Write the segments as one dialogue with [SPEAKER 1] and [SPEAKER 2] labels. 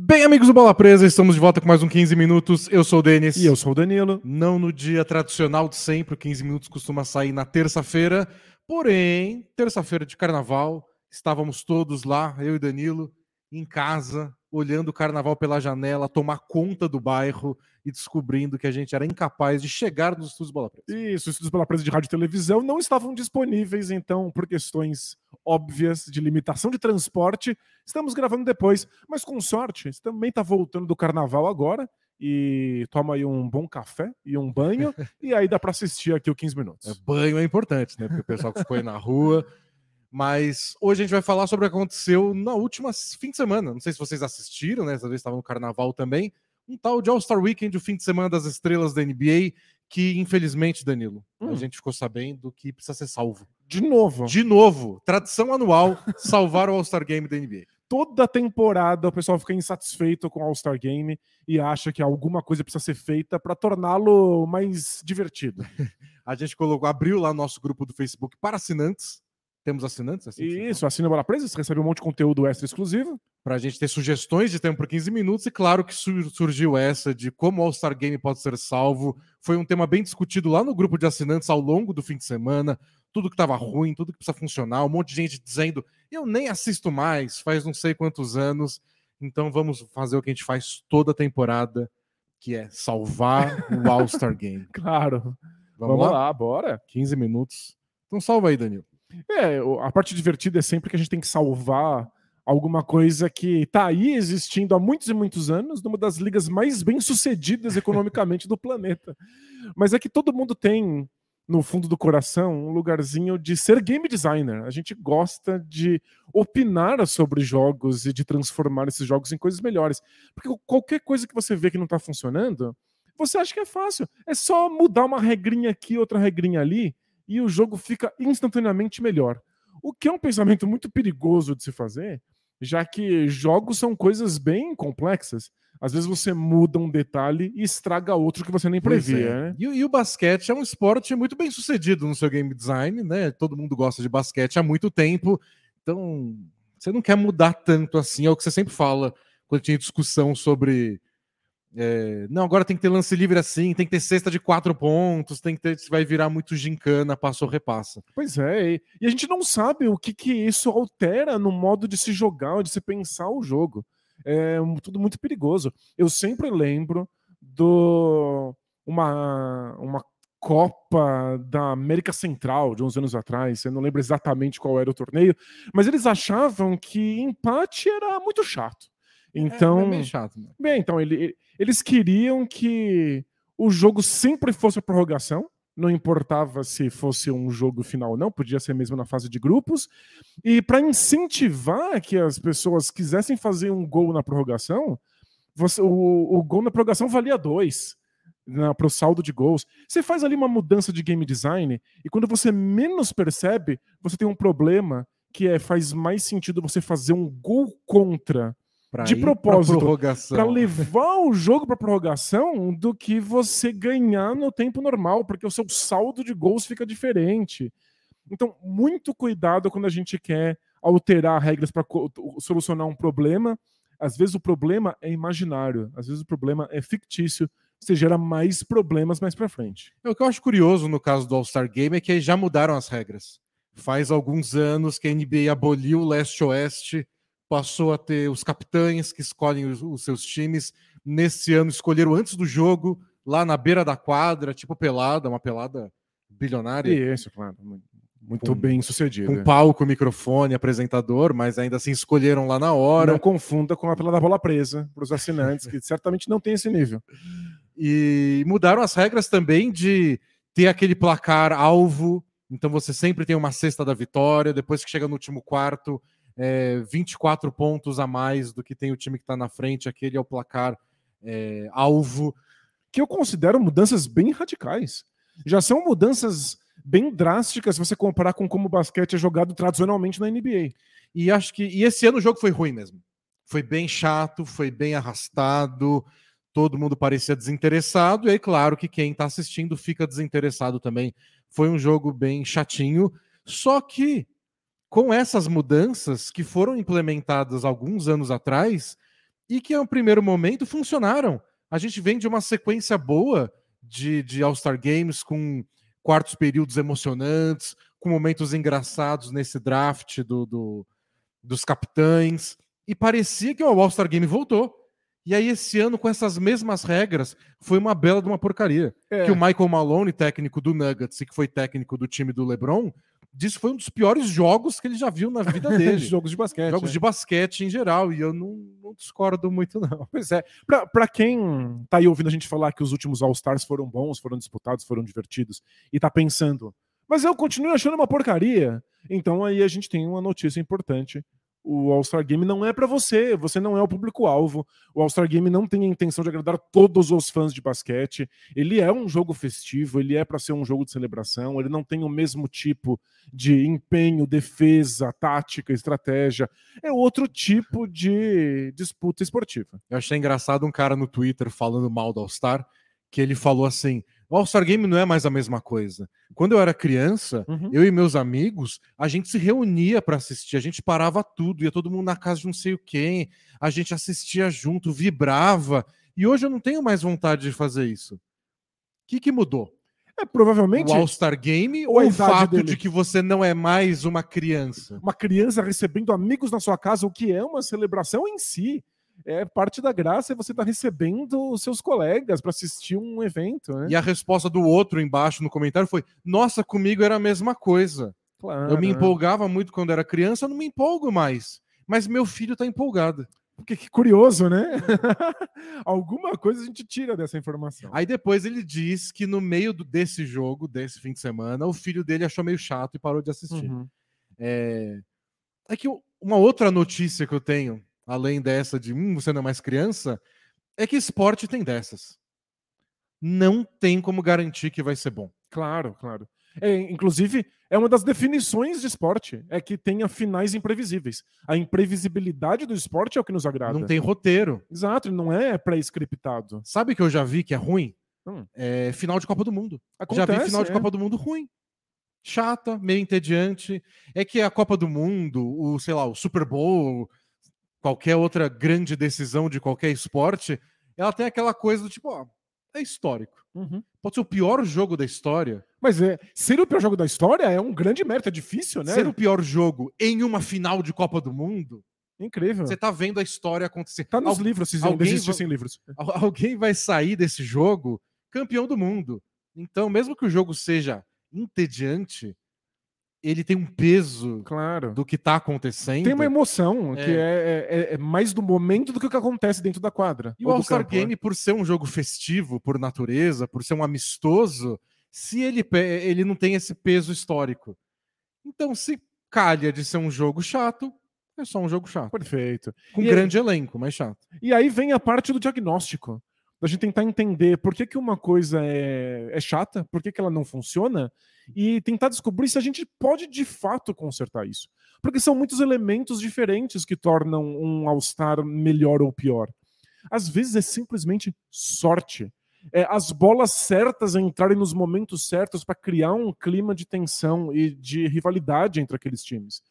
[SPEAKER 1] Bem, amigos do Bola Presa, estamos de volta com mais um 15 minutos. Eu sou o Denis.
[SPEAKER 2] E eu sou o Danilo.
[SPEAKER 1] Não no dia tradicional de sempre, o 15 minutos costuma sair na terça-feira. Porém, terça-feira de carnaval, estávamos todos lá, eu e Danilo, em casa, olhando o carnaval pela janela, tomar conta do bairro e descobrindo que a gente era incapaz de chegar nos estudos Bola Presa.
[SPEAKER 2] Isso, os estudos Bola Presa de rádio e televisão não estavam disponíveis, então, por questões óbvias de limitação de transporte, estamos gravando depois. Mas com sorte, você também está voltando do carnaval agora e toma aí um bom café e um banho, e aí dá para assistir aqui o 15 minutos.
[SPEAKER 1] É, banho é importante, né? Porque o pessoal que ficou aí na rua. Mas hoje a gente vai falar sobre o que aconteceu na última fim de semana. Não sei se vocês assistiram, né? Vezes estavam no carnaval também. Um tal de All-Star Weekend, o fim de semana das estrelas da NBA, que infelizmente, Danilo, hum. a gente ficou sabendo que precisa ser salvo.
[SPEAKER 2] De novo.
[SPEAKER 1] De novo. Tradição anual, salvar o All-Star Game da NBA.
[SPEAKER 2] Toda temporada o pessoal fica insatisfeito com o All-Star Game e acha que alguma coisa precisa ser feita para torná-lo mais divertido.
[SPEAKER 1] a gente colocou, abriu lá nosso grupo do Facebook para assinantes temos assinantes?
[SPEAKER 2] Assim, Isso, assina Bola Presa, você recebe um monte de conteúdo extra exclusivo.
[SPEAKER 1] Para a gente ter sugestões de tempo por 15 minutos, e claro que surgiu essa de como o All-Star Game pode ser salvo. Foi um tema bem discutido lá no grupo de assinantes ao longo do fim de semana. Tudo que estava ruim, tudo que precisa funcionar, um monte de gente dizendo: eu nem assisto mais, faz não sei quantos anos. Então vamos fazer o que a gente faz toda temporada, que é salvar o All-Star Game.
[SPEAKER 2] Claro. Vamos, vamos lá? lá, bora.
[SPEAKER 1] 15 minutos. Então salva aí, Danilo.
[SPEAKER 2] É, a parte divertida é sempre que a gente tem que salvar alguma coisa que está aí existindo há muitos e muitos anos, numa das ligas mais bem-sucedidas economicamente do planeta. Mas é que todo mundo tem, no fundo do coração, um lugarzinho de ser game designer. A gente gosta de opinar sobre jogos e de transformar esses jogos em coisas melhores. Porque qualquer coisa que você vê que não está funcionando, você acha que é fácil. É só mudar uma regrinha aqui, outra regrinha ali, e o jogo fica instantaneamente melhor. O que é um pensamento muito perigoso de se fazer, já que jogos são coisas bem complexas. Às vezes você muda um detalhe e estraga outro que você nem previa. É.
[SPEAKER 1] Né? E, e, o basquete é um esporte muito bem sucedido no seu game design, né? Todo mundo gosta de basquete há muito tempo. Então, você não quer mudar tanto assim, é o que você sempre fala quando tinha discussão sobre é, não, agora tem que ter lance livre assim, tem que ter cesta de quatro pontos, tem que ter, vai virar muito gincana, passa ou repassa.
[SPEAKER 2] Pois é, e a gente não sabe o que, que isso altera no modo de se jogar, de se pensar o jogo. É tudo muito perigoso. Eu sempre lembro do uma, uma Copa da América Central de uns anos atrás, eu não lembro exatamente qual era o torneio, mas eles achavam que empate era muito chato. Então, é, é
[SPEAKER 1] bem chato. Né?
[SPEAKER 2] Bem, então ele, eles queriam que o jogo sempre fosse a prorrogação, não importava se fosse um jogo final ou não, podia ser mesmo na fase de grupos. E para incentivar que as pessoas quisessem fazer um gol na prorrogação, você, o, o gol na prorrogação valia dois né, para o saldo de gols. Você faz ali uma mudança de game design e quando você menos percebe, você tem um problema que é faz mais sentido você fazer um gol contra Pra de propósito para levar o jogo para prorrogação do que você ganhar no tempo normal, porque o seu saldo de gols fica diferente. Então, muito cuidado quando a gente quer alterar regras para solucionar um problema. Às vezes o problema é imaginário, às vezes o problema é fictício, você gera mais problemas mais para frente.
[SPEAKER 1] O que eu acho curioso no caso do All-Star Game é que já mudaram as regras. Faz alguns anos que a NBA aboliu o leste-oeste passou a ter os capitães que escolhem os, os, seus times. Nesse ano escolheram antes do jogo, lá na beira da quadra, tipo pelada, uma pelada bilionária.
[SPEAKER 2] Isso, claro. Muito com, bem sucedido.
[SPEAKER 1] Com palco, microfone, apresentador, mas ainda assim escolheram lá na hora.
[SPEAKER 2] Não confunda com a pelada bola presa para os assinantes, que certamente não tem esse nível.
[SPEAKER 1] E mudaram as regras também de ter aquele placar alvo. Então você sempre tem uma cesta da vitória. Depois que chega no último quarto, é, 24 pontos a mais do que tem o time que está na frente, aquele é o placar é, alvo.
[SPEAKER 2] Que eu considero mudanças bem radicais. Já são mudanças bem drásticas se você comparar com como o basquete é jogado tradicionalmente na NBA.
[SPEAKER 1] E acho que e esse ano o jogo foi ruim mesmo. Foi bem chato, foi bem arrastado, todo mundo parecia desinteressado, e aí, claro, que quem está assistindo fica desinteressado também. Foi um jogo bem chatinho, só que com essas mudanças que foram implementadas alguns anos atrás, e que, no primeiro momento, funcionaram. A gente vem de uma sequência boa de, de All-Star Games com quartos períodos emocionantes, com momentos engraçados nesse draft do, do dos capitães, e parecia que o All-Star Game voltou. E aí, esse ano, com essas mesmas regras, foi uma bela de uma porcaria. É. Que o Michael Malone, técnico do Nuggets e que foi técnico do time do LeBron, disse que foi um dos piores jogos que ele já viu na vida dele.
[SPEAKER 2] Jogos de basquete.
[SPEAKER 1] Jogos é. de basquete em geral, e eu não, não discordo muito, não.
[SPEAKER 2] Pois é. Pra quem tá aí ouvindo a gente falar que os últimos All-Stars foram bons, foram disputados, foram divertidos, e tá pensando, mas eu continuo achando uma porcaria. Então aí a gente tem uma notícia importante o All-Star Game não é para você, você não é o público-alvo. O All-Star Game não tem a intenção de agradar todos os fãs de basquete. Ele é um jogo festivo, ele é para ser um jogo de celebração, ele não tem o mesmo tipo de empenho, defesa, tática, estratégia. É outro tipo de disputa esportiva.
[SPEAKER 1] Eu achei engraçado um cara no Twitter falando mal do All-Star, que ele falou assim: o All-Star Game não é mais a mesma coisa. Quando eu era criança, uhum. eu e meus amigos, a gente se reunia para assistir, a gente parava tudo, ia todo mundo na casa de não sei o quem, a gente assistia junto, vibrava. E hoje eu não tenho mais vontade de fazer isso. O que, que mudou?
[SPEAKER 2] É provavelmente
[SPEAKER 1] o All-Star Game ou o fato dele. de que você não é mais uma criança?
[SPEAKER 2] Uma criança recebendo amigos na sua casa, o que é uma celebração em si é parte da graça é você estar tá recebendo os seus colegas para assistir um evento. Né?
[SPEAKER 1] E a resposta do outro embaixo no comentário foi: Nossa, comigo era a mesma coisa. Claro, eu me empolgava muito quando era criança, eu não me empolgo mais. Mas meu filho está empolgado.
[SPEAKER 2] Porque que curioso, né? Alguma coisa a gente tira dessa informação.
[SPEAKER 1] Aí depois ele diz que no meio do, desse jogo, desse fim de semana, o filho dele achou meio chato e parou de assistir. Uhum. É... é que uma outra notícia que eu tenho além dessa de hum, você não é mais criança, é que esporte tem dessas. Não tem como garantir que vai ser bom.
[SPEAKER 2] Claro, claro. É, inclusive, é uma das definições de esporte, é que tenha finais imprevisíveis. A imprevisibilidade do esporte é o que nos agrada.
[SPEAKER 1] Não tem roteiro.
[SPEAKER 2] Exato, não é pré-scriptado.
[SPEAKER 1] Sabe que eu já vi que é ruim? Hum. É final de Copa do Mundo. Acontece, já vi final de é. Copa do Mundo ruim. Chata, meio entediante. É que a Copa do Mundo, o, sei lá, o Super Bowl, qualquer outra grande decisão de qualquer esporte, ela tem aquela coisa do tipo, ó, é histórico. Uhum. Pode ser o pior jogo da história.
[SPEAKER 2] Mas é, ser o pior jogo da história é um grande mérito, é difícil, né?
[SPEAKER 1] Ser o pior jogo em uma final de Copa do Mundo.
[SPEAKER 2] Incrível.
[SPEAKER 1] Você tá vendo a história acontecer.
[SPEAKER 2] Tá nos Al livros, se alguém existissem livros.
[SPEAKER 1] Alguém vai sair desse jogo campeão do mundo. Então, mesmo que o jogo seja entediante, ele tem um peso
[SPEAKER 2] claro.
[SPEAKER 1] do que está acontecendo.
[SPEAKER 2] Tem uma emoção, é. que é, é, é, mais do momento do que o que acontece dentro da quadra.
[SPEAKER 1] E o All-Star né? Game, por ser um jogo festivo, por natureza, por ser um amistoso, se ele, ele não tem esse peso histórico. Então, se calha de ser um jogo chato, é só um jogo chato.
[SPEAKER 2] Perfeito.
[SPEAKER 1] Com e grande aí... elenco, mas chato.
[SPEAKER 2] E aí vem a parte do diagnóstico da gente tentar entender por que, que uma coisa é, é chata, por que, que ela não funciona, e tentar descobrir se a gente pode de fato consertar isso. Porque são muitos elementos diferentes que tornam um All-Star melhor ou pior. Às vezes é simplesmente sorte. É, as bolas certas entrarem nos momentos certos para criar um clima de tensão e de rivalidade entre aqueles times.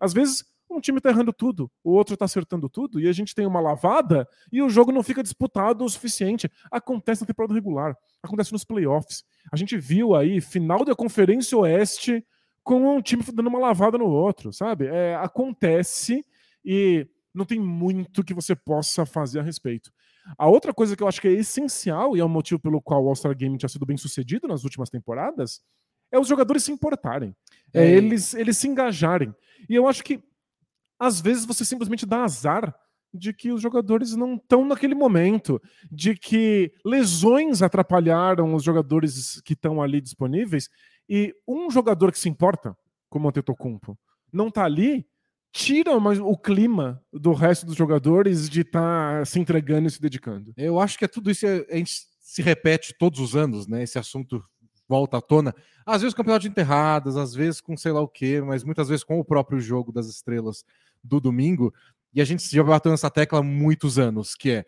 [SPEAKER 2] Às vezes um time tá errando tudo, o outro tá acertando tudo, e a gente tem uma lavada e o jogo não fica disputado o suficiente. Acontece na temporada regular, acontece nos playoffs. A gente viu aí final da Conferência Oeste com um time dando uma lavada no outro, sabe? É, acontece e não tem muito que você possa fazer a respeito. A outra coisa que eu acho que é essencial, e é o motivo pelo qual o All-Star Game tinha sido bem sucedido nas últimas temporadas, é os jogadores se importarem. É, é eles, eles se engajarem. E eu acho que às vezes você simplesmente dá azar de que os jogadores não estão naquele momento, de que lesões atrapalharam os jogadores que estão ali disponíveis, e um jogador que se importa, como o Antetokounmpo, não está ali, tira o clima do resto dos jogadores de estar tá se entregando e se dedicando.
[SPEAKER 1] Eu acho que é tudo isso, a gente se repete todos os anos, né? Esse assunto volta à tona. Às vezes campeonato de enterradas, às vezes com sei lá o quê, mas muitas vezes com o próprio jogo das estrelas do domingo. E a gente já bateu nessa tecla há muitos anos, que é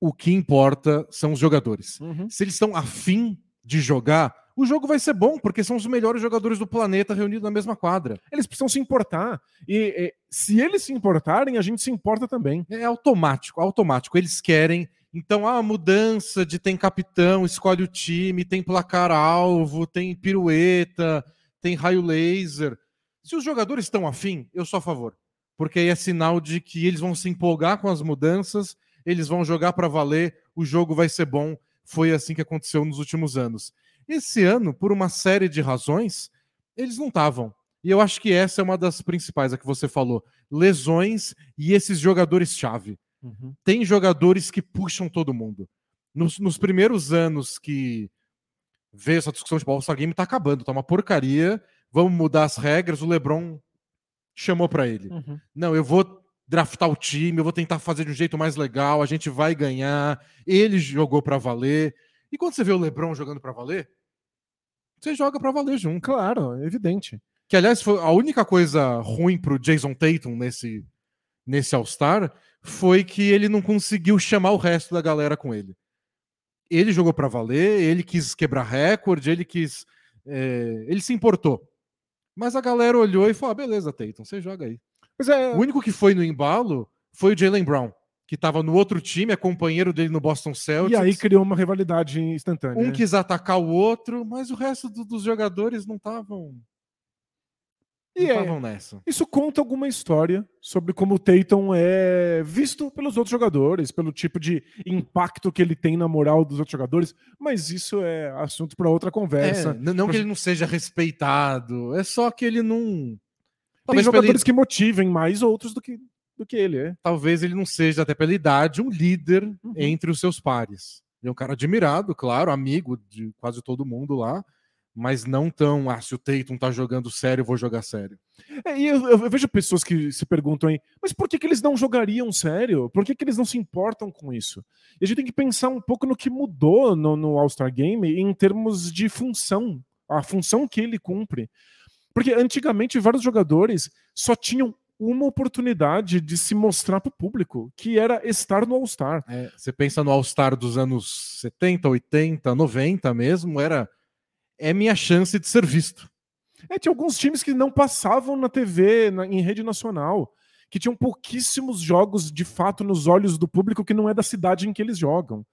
[SPEAKER 1] o que importa são os jogadores. Uhum. Se eles estão afim de jogar, o jogo vai ser bom, porque são os melhores jogadores do planeta reunidos na mesma quadra.
[SPEAKER 2] Eles precisam se importar. E, e se eles se importarem, a gente se importa também.
[SPEAKER 1] É automático, automático. Eles querem. Então, a mudança de tem capitão, escolhe o time, tem placar-alvo, tem pirueta, tem raio laser. Se os jogadores estão afim, eu sou a favor. Porque aí é sinal de que eles vão se empolgar com as mudanças, eles vão jogar para valer, o jogo vai ser bom. Foi assim que aconteceu nos últimos anos. Esse ano, por uma série de razões, eles não estavam. E eu acho que essa é uma das principais, a que você falou. Lesões e esses jogadores-chave. Uhum. Tem jogadores que puxam todo mundo. Nos, nos primeiros anos que veio essa discussão de All-Star Game, tá acabando, tá uma porcaria. Vamos mudar as regras. O LeBron chamou para ele. Uhum. Não, eu vou draftar o time, eu vou tentar fazer de um jeito mais legal, a gente vai ganhar. Ele jogou para valer. E quando você vê o LeBron jogando para valer, você joga para valer junto.
[SPEAKER 2] Claro, é evidente.
[SPEAKER 1] Que aliás foi a única coisa ruim pro Jason Tatum nesse nesse All-Star foi que ele não conseguiu chamar o resto da galera com ele. Ele jogou para valer, ele quis quebrar recorde, ele quis é, ele se importou. Mas a galera olhou e falou: ah, beleza, Tatum, você joga aí. É... O único que foi no embalo foi o Jalen Brown que estava no outro time, é companheiro dele no Boston Celtics.
[SPEAKER 2] E aí criou uma rivalidade instantânea.
[SPEAKER 1] Um né? quis atacar o outro, mas o resto do, dos jogadores não estavam.
[SPEAKER 2] E é, nessa. Isso conta alguma história sobre como o Tatum é visto pelos outros jogadores, pelo tipo de impacto que ele tem na moral dos outros jogadores, mas isso é assunto para outra conversa.
[SPEAKER 1] É, não que ele não seja respeitado, é só que ele não.
[SPEAKER 2] Tem Talvez jogadores ele... que motivem mais outros do que do que ele é.
[SPEAKER 1] Talvez ele não seja, até pela idade, um líder uhum. entre os seus pares. Ele é um cara admirado, claro, amigo de quase todo mundo lá, mas não tão, ah, se o Tatum tá jogando sério, vou jogar sério.
[SPEAKER 2] É, e eu, eu, vejo pessoas que se perguntam aí, mas por que, que eles não jogariam sério? Por que, que eles não se importam com isso? E a gente tem que pensar um pouco no que mudou no, no All-Star Game em termos de função, a função que ele cumpre. Porque antigamente vários jogadores só tinham uma oportunidade de se mostrar para o público, que era estar no All-Star.
[SPEAKER 1] É, você pensa no All-Star dos anos 70, 80, 90 mesmo, era é minha chance de ser visto.
[SPEAKER 2] É, tinha alguns times que não passavam na TV, na, em rede nacional, que tinham pouquíssimos jogos de fato nos olhos do público que não é da cidade em que eles jogam.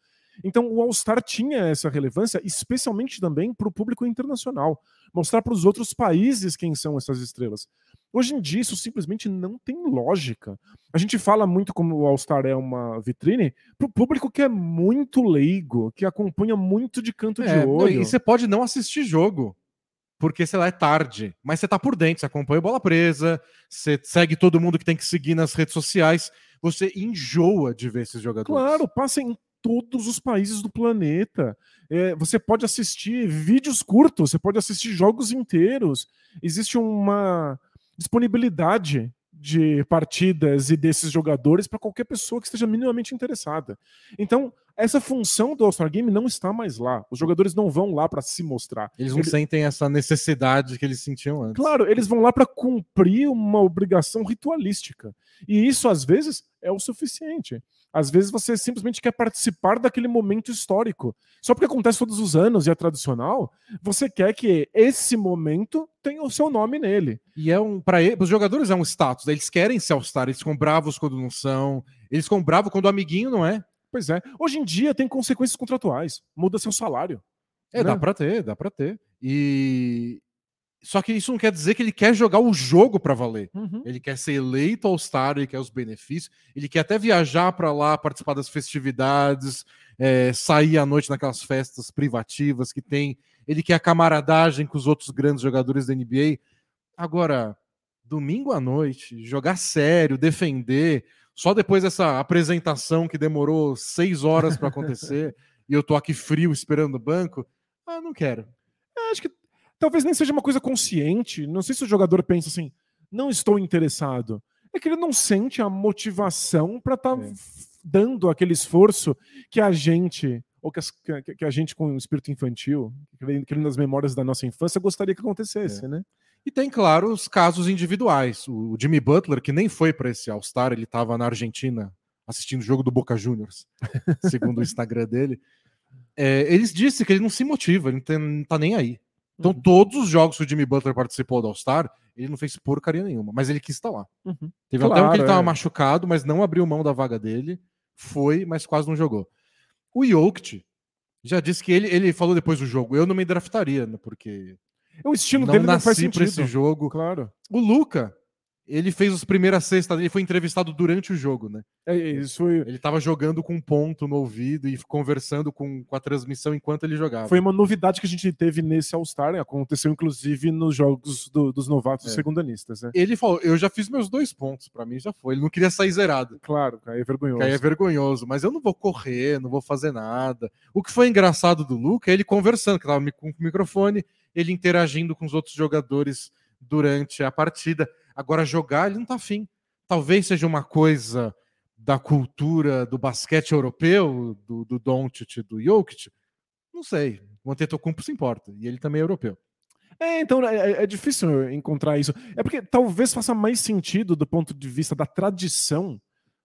[SPEAKER 2] Então o All-Star tinha essa relevância, especialmente também para o público internacional, mostrar para os outros países quem são essas estrelas. Hoje em dia, isso simplesmente não tem lógica. A gente fala muito como o All-Star é uma vitrine para o público que é muito leigo, que acompanha muito de canto é, de olho.
[SPEAKER 1] E você pode não assistir jogo, porque, sei lá, é tarde. Mas você tá por dentro, você acompanha bola presa, você segue todo mundo que tem que seguir nas redes sociais. Você enjoa de ver esses jogadores.
[SPEAKER 2] Claro, passa em todos os países do planeta. É, você pode assistir vídeos curtos, você pode assistir jogos inteiros. Existe uma disponibilidade de partidas e desses jogadores para qualquer pessoa que esteja minimamente interessada. Então, essa função do All-Star Game não está mais lá. Os jogadores não vão lá para se mostrar.
[SPEAKER 1] Eles não eles... sentem essa necessidade que eles sentiam antes.
[SPEAKER 2] Claro, eles vão lá para cumprir uma obrigação ritualística. E isso, às vezes, é o suficiente. Às vezes você simplesmente quer participar daquele momento histórico. Só porque acontece todos os anos e é tradicional, você quer que esse momento tenha o seu nome nele.
[SPEAKER 1] E é um para os jogadores é um status. Eles querem se All-Star, eles ficam bravos quando não são, eles ficam bravos quando o amiguinho não é.
[SPEAKER 2] Pois é. Hoje em dia tem consequências contratuais. Muda seu salário.
[SPEAKER 1] É, né? dá para ter, dá para ter. E só que isso não quer dizer que ele quer jogar o jogo para valer. Uhum. Ele quer ser eleito All-Star, ele quer os benefícios, ele quer até viajar para lá, participar das festividades, é, sair à noite naquelas festas privativas que tem. Ele quer a camaradagem com os outros grandes jogadores da NBA. Agora, domingo à noite, jogar sério, defender, só depois dessa apresentação que demorou seis horas para acontecer e eu tô aqui frio esperando o banco, ah, não quero.
[SPEAKER 2] Acho que talvez nem seja uma coisa consciente. Não sei se o jogador pensa assim, não estou interessado. É que ele não sente a motivação para estar tá é. dando aquele esforço que a gente, ou que, as, que, que a gente com o espírito infantil, querendo nas memórias da nossa infância, gostaria que acontecesse, é. né?
[SPEAKER 1] E tem, claro, os casos individuais. O Jimmy Butler, que nem foi para esse All-Star, ele estava na Argentina assistindo o jogo do Boca Juniors, segundo o Instagram dele. É, eles disse que ele não se motiva, ele não tá nem aí. Então,
[SPEAKER 2] Uhum.
[SPEAKER 1] todos os jogos que o Jimmy Butler participou do All-Star, ele não fez porcaria nenhuma, mas ele quis estar lá.
[SPEAKER 2] Uhum.
[SPEAKER 1] Teve até um
[SPEAKER 2] Claro,
[SPEAKER 1] que ele tava
[SPEAKER 2] é.
[SPEAKER 1] machucado, mas não abriu mão da vaga dele. Foi, mas quase não jogou. O Jokic já disse que ele, ele falou depois do jogo, eu não me draftaria, né, porque
[SPEAKER 2] O estilo
[SPEAKER 1] não
[SPEAKER 2] dele não faz sentido.
[SPEAKER 1] esse jogo.
[SPEAKER 2] Claro.
[SPEAKER 1] O Luca, ele fez os primeiras cestas dele, foi entrevistado durante o jogo, né?
[SPEAKER 2] É, isso foi,
[SPEAKER 1] Ele tava jogando com um ponto no ouvido e conversando com, com a transmissão enquanto ele jogava.
[SPEAKER 2] foi uma novidade que a gente teve nesse All-Star. né? Aconteceu, inclusive, nos jogos do- dos novatos
[SPEAKER 1] É.
[SPEAKER 2] segundanistas. Né?
[SPEAKER 1] Ele falou, eu já fiz meus dois pontos, pra mim já foi. Ele não queria sair zerado.
[SPEAKER 2] Claro, cara, é vergonhoso.
[SPEAKER 1] Aí é vergonhoso, mas eu não vou correr, não vou fazer nada. O que foi engraçado do Luca é ele conversando, que tava com o microfone, ele interagindo com os outros jogadores durante a partida. Agora, jogar, ele não tá afim. Talvez seja uma coisa da cultura do basquete europeu, do, do Doncic do Jokic. Não sei. O Antetokounmpo se importa, e ele também é europeu.
[SPEAKER 2] É, então é, é- é difícil encontrar isso. É porque talvez faça mais sentido do ponto de vista da tradição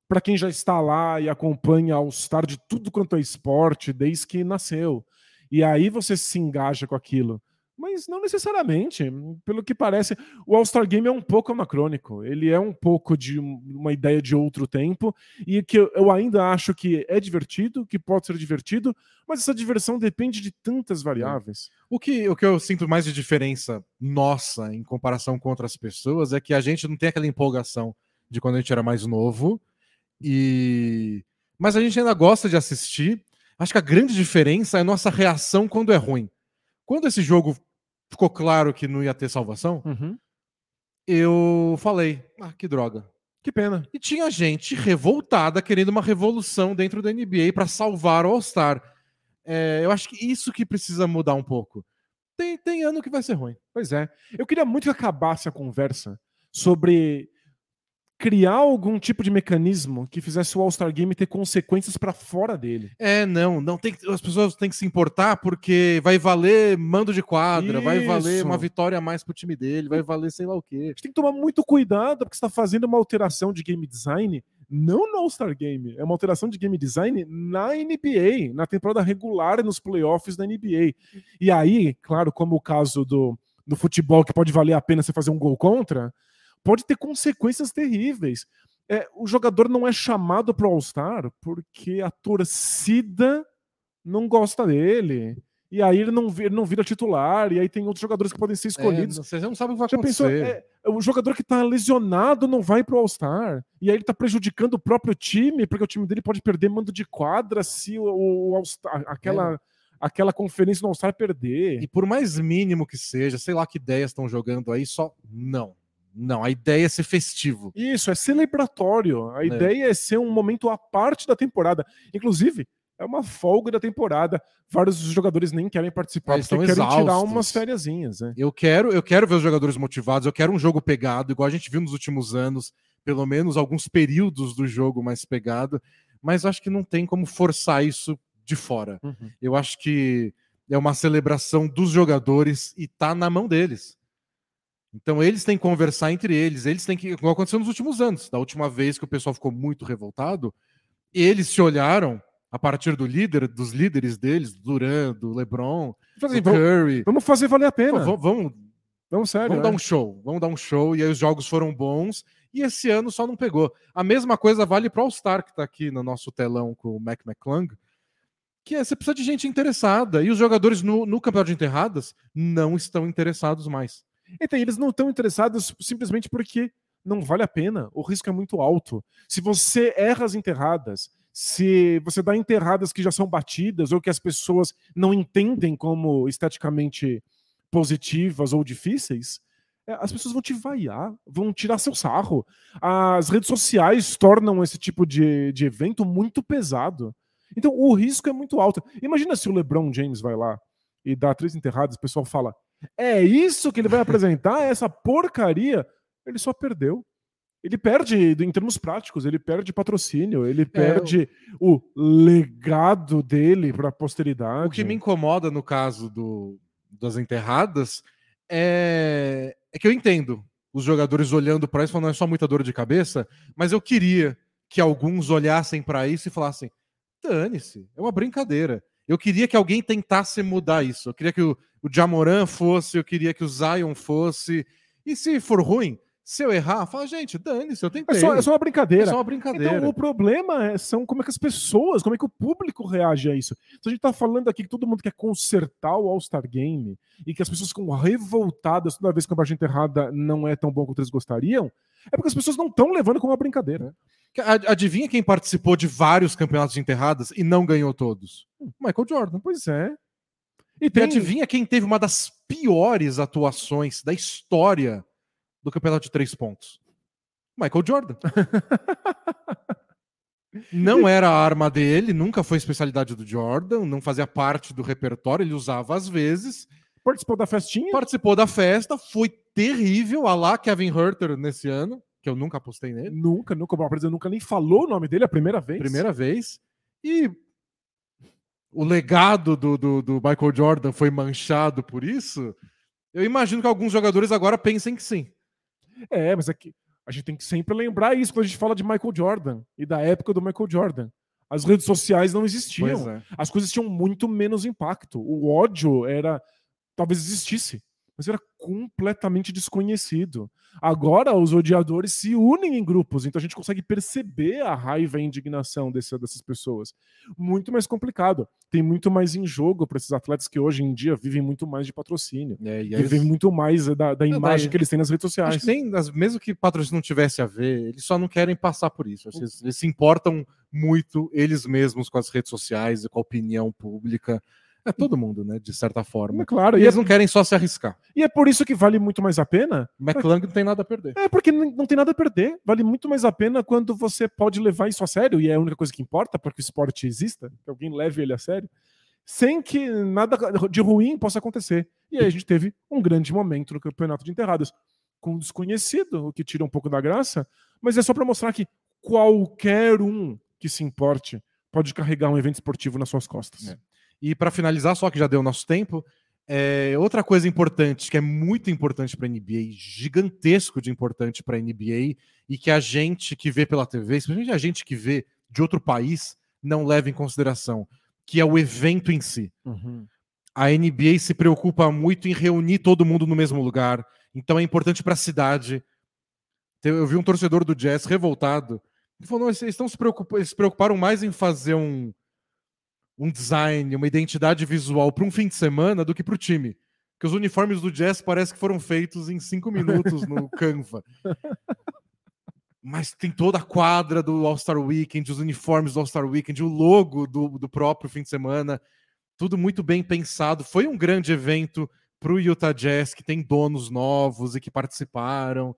[SPEAKER 2] para quem já está lá e acompanha All-Star de tudo quanto é esporte desde que nasceu. E aí você se engaja com aquilo. Mas não necessariamente. Pelo que parece, o All-Star Game é um pouco anacrônico. Ele é um pouco de um- uma ideia de outro tempo. E que eu, eu ainda acho que é divertido, que pode ser divertido, mas essa diversão depende de tantas variáveis.
[SPEAKER 1] O que, o que eu sinto mais de diferença nossa em comparação com outras pessoas é que a gente não tem aquela empolgação de quando a gente era mais novo. E mas a gente ainda gosta de assistir. Acho que a grande diferença é a nossa reação quando é ruim. Quando esse jogo ficou claro que não ia ter salvação,
[SPEAKER 2] Uhum.
[SPEAKER 1] eu falei: "Ah, que droga".
[SPEAKER 2] Que pena.
[SPEAKER 1] E tinha gente revoltada querendo uma revolução dentro da NBA para salvar o All-Star. É, eu acho que isso que precisa mudar um pouco. Tem, tem ano que vai ser ruim.
[SPEAKER 2] Pois é. Eu queria muito que acabasse a conversa sobre criar algum tipo de mecanismo que fizesse o All-Star Game ter consequências para fora dele.
[SPEAKER 1] É, não, não tem que- as pessoas têm que se importar porque vai valer mando de quadra, vai valer
[SPEAKER 2] Isso.
[SPEAKER 1] uma vitória a mais pro time dele, vai valer sei lá o quê.
[SPEAKER 2] A gente tem que tomar muito cuidado porque está fazendo uma alteração de game design não no All-Star Game, é uma alteração de game design na NBA, na temporada regular e nos playoffs da NBA. E aí, claro, como o caso do, do futebol, que pode valer a pena você fazer um gol contra, pode ter consequências terríveis. É, o jogador não é chamado para o All-Star porque a torcida não gosta dele. E aí ele não, ele não vira titular, e aí tem outros jogadores que podem ser escolhidos.
[SPEAKER 1] É, você não sabe o que vai
[SPEAKER 2] Já pensou?
[SPEAKER 1] acontecer.
[SPEAKER 2] É, o jogador que tá lesionado não vai pro All-Star. E aí ele tá prejudicando o próprio time, porque o time dele pode perder mando de quadra se o, o aquela, aquela conferência no All-Star perder.
[SPEAKER 1] E por mais mínimo que seja, sei lá que ideias estão jogando aí, só não. Não, a ideia é ser festivo.
[SPEAKER 2] Isso, é celebratório. A ideia é ser um momento à parte da temporada. Inclusive, é uma folga da temporada. Vários dos jogadores nem querem participar,
[SPEAKER 1] Eles
[SPEAKER 2] porque
[SPEAKER 1] estão
[SPEAKER 2] querem tirar umas fériasinhas, né?
[SPEAKER 1] Eu quero, eu quero ver os jogadores motivados, eu quero um jogo pegado, igual a gente viu nos últimos anos, pelo menos alguns períodos do jogo mais pegado, mas acho que não tem como forçar isso de fora.
[SPEAKER 2] Uhum.
[SPEAKER 1] Eu acho que é uma celebração dos jogadores e tá na mão deles. Então eles têm que conversar entre eles, eles têm que, igual aconteceu nos últimos anos, da última vez que o pessoal ficou muito revoltado, eles se olharam a partir do líder, dos líderes deles, Duran, do LeBron,
[SPEAKER 2] Assim,
[SPEAKER 1] do
[SPEAKER 2] vamos,
[SPEAKER 1] Curry.
[SPEAKER 2] vamos fazer valer a
[SPEAKER 1] Pô,
[SPEAKER 2] pena.
[SPEAKER 1] vamos, vamos
[SPEAKER 2] Vamos sério.
[SPEAKER 1] Vamos
[SPEAKER 2] né?
[SPEAKER 1] dar um show, vamos dar um show. E aí os jogos foram bons. E esse ano só não pegou. A mesma coisa vale para o All-Star, que está aqui no nosso telão com o Mac McClung. Que é, você precisa de gente interessada. E os jogadores no, no campeonato de enterradas não estão interessados mais.
[SPEAKER 2] Então, eles não estão interessados simplesmente porque não vale a pena. O risco é muito alto. Se você erra as enterradas, se você dá enterradas que já são batidas ou que as pessoas não entendem como esteticamente positivas ou difíceis, é, as pessoas vão te vaiar, vão tirar seu sarro. As redes sociais tornam esse tipo de, de evento muito pesado. Então o risco é muito alto. Imagina se o LeBron James vai lá e dá três enterradas, o pessoal fala: é isso que ele vai apresentar? Essa porcaria? Ele só perdeu. Ele perde em termos práticos, ele perde patrocínio, ele perde o legado dele para a posteridade.
[SPEAKER 1] O que me incomoda no caso do, das enterradas é, é que eu entendo os jogadores olhando para isso falando, não é só muita dor de cabeça, mas eu queria que alguns olhassem para isso e falassem: dane-se, é uma brincadeira. Eu queria que alguém tentasse mudar isso. Eu queria que o, o Jamoran fosse, eu queria que o Zion fosse. E se for ruim, se eu errar, fala, gente, dane-se, eu tentei.
[SPEAKER 2] É só, é só uma brincadeira.
[SPEAKER 1] É só uma brincadeira.
[SPEAKER 2] Então, o problema é, são como é que as pessoas, como é que o público reage a isso. Se a gente tá falando aqui que todo mundo quer consertar o All-Star Game e que as pessoas ficam revoltadas toda vez que a partida errada não é tão bom quanto eles gostariam, é porque as pessoas não estão levando como uma brincadeira.
[SPEAKER 1] Adivinha quem participou de vários campeonatos de enterradas e não ganhou todos? Michael Jordan.
[SPEAKER 2] Pois é.
[SPEAKER 1] E, tem... e adivinha quem teve uma das piores atuações da história do campeonato de três pontos? Michael Jordan. não era a arma dele, nunca foi especialidade do Jordan, não fazia parte do repertório, ele usava às vezes.
[SPEAKER 2] Participou da festinha?
[SPEAKER 1] Participou da festa, foi terrível. A lá Kevin Herter nesse ano, que eu nunca apostei nele.
[SPEAKER 2] Nunca, nunca. O presidente nunca nem falou o nome dele a primeira vez.
[SPEAKER 1] Primeira vez. E o legado do, do, do Michael Jordan foi manchado por isso. Eu imagino que alguns jogadores agora pensem que sim.
[SPEAKER 2] É, mas aqui é a gente tem que sempre lembrar isso quando a gente fala de Michael Jordan e da época do Michael Jordan. As redes sociais não existiam. É. As coisas tinham muito menos impacto. O ódio era. Talvez existisse, mas era completamente desconhecido. Agora os odiadores se unem em grupos, então a gente consegue perceber a raiva e a indignação desse, dessas pessoas. Muito mais complicado. Tem muito mais em jogo para esses atletas que hoje em dia vivem muito mais de patrocínio. É, e vivem muito mais da, da imagem que eles têm nas redes sociais.
[SPEAKER 1] Que nem, mesmo que patrocínio não tivesse a ver, eles só não querem passar por isso. Eles, eles se importam muito eles mesmos com as redes sociais e com a opinião pública. É todo mundo, né? De certa forma.
[SPEAKER 2] É claro.
[SPEAKER 1] E, eles é... não querem só se arriscar.
[SPEAKER 2] E é por isso que vale muito mais a pena.
[SPEAKER 1] McClung não tem nada a perder.
[SPEAKER 2] É porque não tem nada a perder. Vale muito mais a pena quando você pode levar isso a sério, e é a única coisa que importa para que o esporte exista, que alguém leve ele a sério, sem que nada de ruim possa acontecer. E aí a gente teve um grande momento no campeonato de enterradas com um desconhecido, o que tira um pouco da graça, mas é só para mostrar que qualquer um que se importe pode carregar um evento esportivo nas suas costas. É.
[SPEAKER 1] E para finalizar, só que já deu nosso tempo, é, outra coisa importante, que é muito importante para a NBA, gigantesco de importante para a NBA, e que a gente que vê pela TV, especialmente a gente que vê de outro país, não leva em consideração, que é o evento em si. Uhum. A NBA se preocupa muito em reunir todo mundo no mesmo lugar, então é importante para a cidade. Eu vi um torcedor do Jazz revoltado, que falou: eles, estão se, eles se preocuparam mais em fazer um, um design, uma identidade visual para um fim de semana do que para o time. Porque os uniformes do Jazz parece que foram feitos em cinco minutos no Canva. Mas tem toda a quadra do All-Star Weekend, os uniformes do All-Star Weekend, o logo do, do próprio fim de semana. Tudo muito bem pensado. Foi um grande evento para o Utah Jazz, que tem donos novos e que participaram.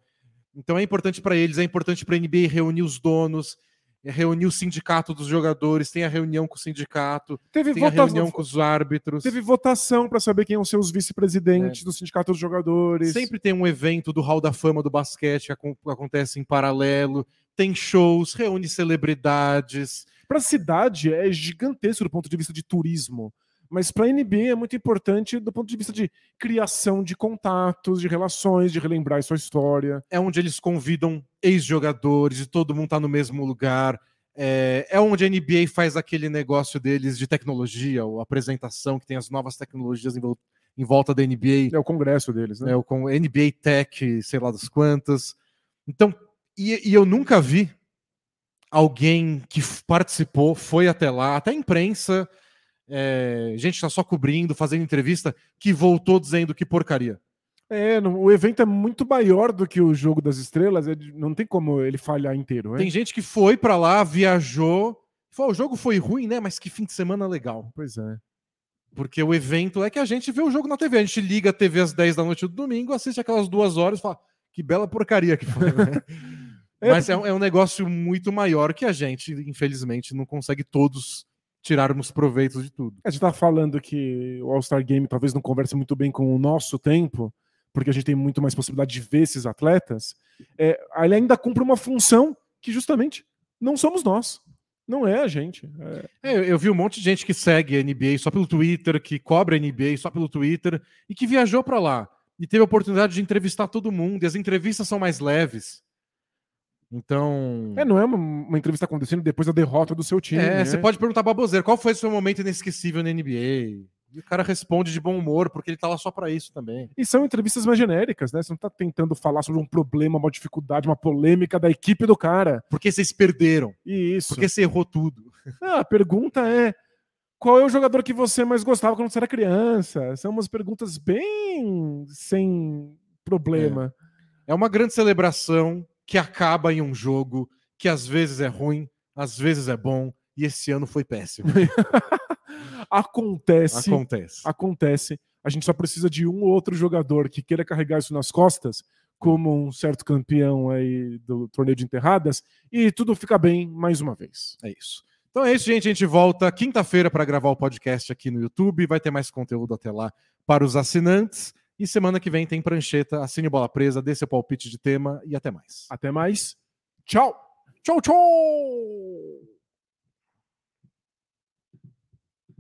[SPEAKER 1] Então é importante para eles, é importante para a NBA reunir os donos, é reunir o sindicato dos jogadores, tem a reunião com o sindicato,
[SPEAKER 2] teve
[SPEAKER 1] tem votação, a reunião com os árbitros.
[SPEAKER 2] Teve votação para saber quem são ser os vice-presidentes é. do sindicato dos jogadores.
[SPEAKER 1] Sempre tem um evento do Hall da Fama do basquete que acontece em paralelo. Tem shows, reúne celebridades.
[SPEAKER 2] Para a cidade é gigantesco do ponto de vista de turismo. Mas para a NBA é muito importante do ponto de vista de criação de contatos, de relações, de relembrar sua história.
[SPEAKER 1] É onde eles convidam ex-jogadores e todo mundo está no mesmo lugar. É, é, onde a NBA faz aquele negócio deles de tecnologia, a apresentação que tem as novas tecnologias em, em volta da NBA.
[SPEAKER 2] É o congresso deles, né?
[SPEAKER 1] É o NBA Tech, sei lá das quantas. Então, e, e eu nunca vi alguém que participou, foi até lá, até a imprensa é, gente está só cobrindo, fazendo entrevista, que voltou dizendo que porcaria.
[SPEAKER 2] É, o evento é muito maior do que o jogo das estrelas, não tem como ele falhar inteiro.
[SPEAKER 1] Tem gente que foi para lá, viajou, falou, o jogo foi ruim, né? Mas que fim de semana legal.
[SPEAKER 2] Pois é.
[SPEAKER 1] Porque o evento é que a gente vê o jogo na TV. A gente liga a TV às 10 da noite do domingo, assiste aquelas duas horas e fala, que bela porcaria que foi, né? é, Mas é é um negócio muito maior que a gente, infelizmente, não consegue todos tirarmos proveitos de tudo.
[SPEAKER 2] A gente está falando que o All-Star Game talvez não converse muito bem com o nosso tempo, porque a gente tem muito mais possibilidade de ver esses atletas. É, ele ainda cumpre uma função que justamente não somos nós. Não é a gente.
[SPEAKER 1] É... É, eu vi um monte de gente que segue a NBA só pelo Twitter, que cobra a NBA só pelo Twitter e que viajou para lá e teve a oportunidade de entrevistar todo mundo. E as entrevistas são mais leves. Então.
[SPEAKER 2] É, não é uma, uma entrevista acontecendo depois da derrota do seu time.
[SPEAKER 1] É,
[SPEAKER 2] né?
[SPEAKER 1] você pode perguntar pra Bozeiro, qual foi o seu momento inesquecível na NBA? E o cara responde de bom humor, porque ele tá lá só pra isso também.
[SPEAKER 2] E são entrevistas mais genéricas, né? Você não tá tentando falar sobre um problema, uma dificuldade, uma polêmica da equipe do cara.
[SPEAKER 1] Porque vocês perderam.
[SPEAKER 2] E isso.
[SPEAKER 1] Porque você errou tudo.
[SPEAKER 2] Ah, a pergunta é: qual é o jogador que você mais gostava quando você era criança? São umas perguntas bem sem problema.
[SPEAKER 1] É uma grande celebração que acaba em um jogo que às vezes é ruim, às vezes é bom, e esse ano foi péssimo.
[SPEAKER 2] Acontece.
[SPEAKER 1] Acontece.
[SPEAKER 2] acontece. A gente só precisa de um ou outro jogador que queira carregar isso nas costas, como um certo campeão aí do torneio de enterradas, e tudo fica bem mais uma vez.
[SPEAKER 1] É isso. Então é isso, gente. A gente volta quinta-feira para gravar o podcast aqui no YouTube. Vai ter mais conteúdo até lá para os assinantes. E semana que vem tem prancheta, assine bola presa, dê seu palpite de tema e até mais.
[SPEAKER 2] Até mais. Tchau. Tchau, tchau.